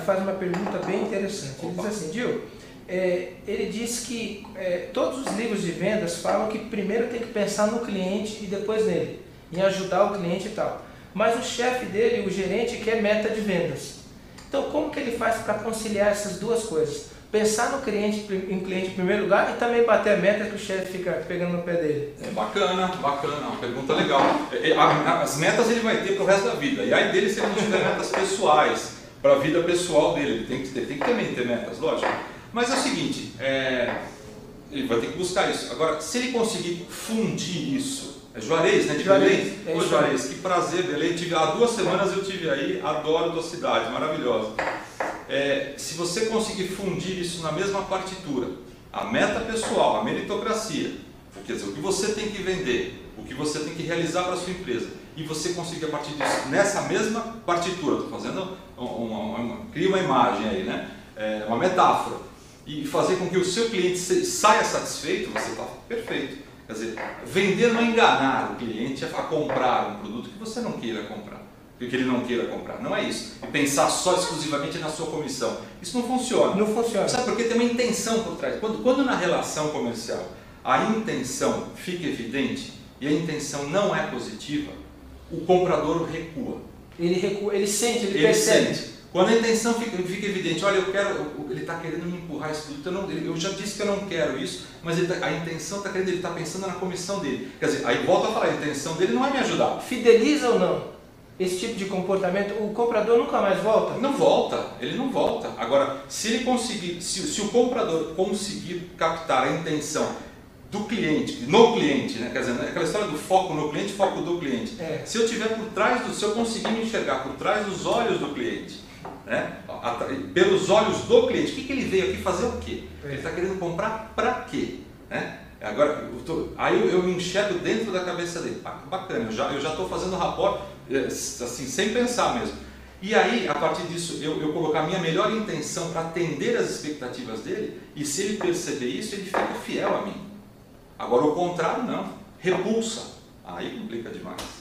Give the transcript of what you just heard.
faz uma pergunta bem interessante. Ele diz assim, Gil, é, ele diz que é, todos os livros de vendas falam que primeiro tem que pensar no cliente e depois nele, em ajudar o cliente e tal. Mas o chefe dele, o gerente, quer meta de vendas. Então, como que ele faz para conciliar essas duas coisas? Pensar no cliente, em cliente em primeiro lugar e também bater a meta que o chefe fica pegando no pé dele. É bacana, bacana, uma pergunta legal. É, é, as metas ele vai ter para o resto da vida. E aí dele se ele não tiver metas pessoais, para a vida pessoal dele, ele tem que, ter, tem que também ter metas, lógico. Mas é o seguinte, é, ele vai ter que buscar isso. Agora, se ele conseguir fundir isso é Juarez, né? De Juarez. Belém. É Ô Juarez, que prazer, Belém. Tive, há duas semanas eu tive aí, adoro a tua cidade, maravilhosa. É, se você conseguir fundir isso na mesma partitura, a meta pessoal, a meritocracia, quer dizer, o que você tem que vender, o que você tem que realizar para a sua empresa, e você conseguir a partir disso, nessa mesma partitura, estou fazendo uma, uma, uma, cria uma imagem aí, né? É, uma metáfora, e fazer com que o seu cliente saia satisfeito, você está perfeito. Quer dizer, vender não é enganar o cliente a comprar um produto que você não queira comprar, que ele não queira comprar. Não é isso. E pensar só exclusivamente na sua comissão. Isso não funciona. Não funciona. Sabe porque tem uma intenção por trás. Quando, quando na relação comercial a intenção fica evidente e a intenção não é positiva, o comprador recua. Ele recua, ele sente, ele, ele percebe. Sente. Quando a intenção fica, fica evidente, olha, eu quero, ele está querendo me empurrar esse produto, eu, não, eu, já disse que eu não quero isso, mas tá, a intenção está querendo, ele está pensando na comissão dele. Quer dizer, aí volta a falar, a intenção dele não é me ajudar. Fideliza ou não? Esse tipo de comportamento, o comprador nunca mais volta? Não volta, ele não volta. Agora, se ele conseguir, se, se o comprador conseguir captar a intenção do cliente, no cliente, né? quer dizer, aquela história do foco no cliente, foco do cliente. É. Se eu tiver por trás do, se eu conseguir me enxergar por trás dos olhos do cliente, né? pelos olhos do cliente. O que, que ele veio aqui fazer o quê? Ele está querendo comprar para quê? Né? Agora, eu tô, aí eu, eu enxergo dentro da cabeça dele. Ah, bacana, eu já estou fazendo rapport é, assim, sem pensar mesmo. E aí, a partir disso, eu, eu colocar a minha melhor intenção para atender as expectativas dele, e se ele perceber isso, ele fica fiel a mim. Agora, o contrário, não. Repulsa. Aí complica demais.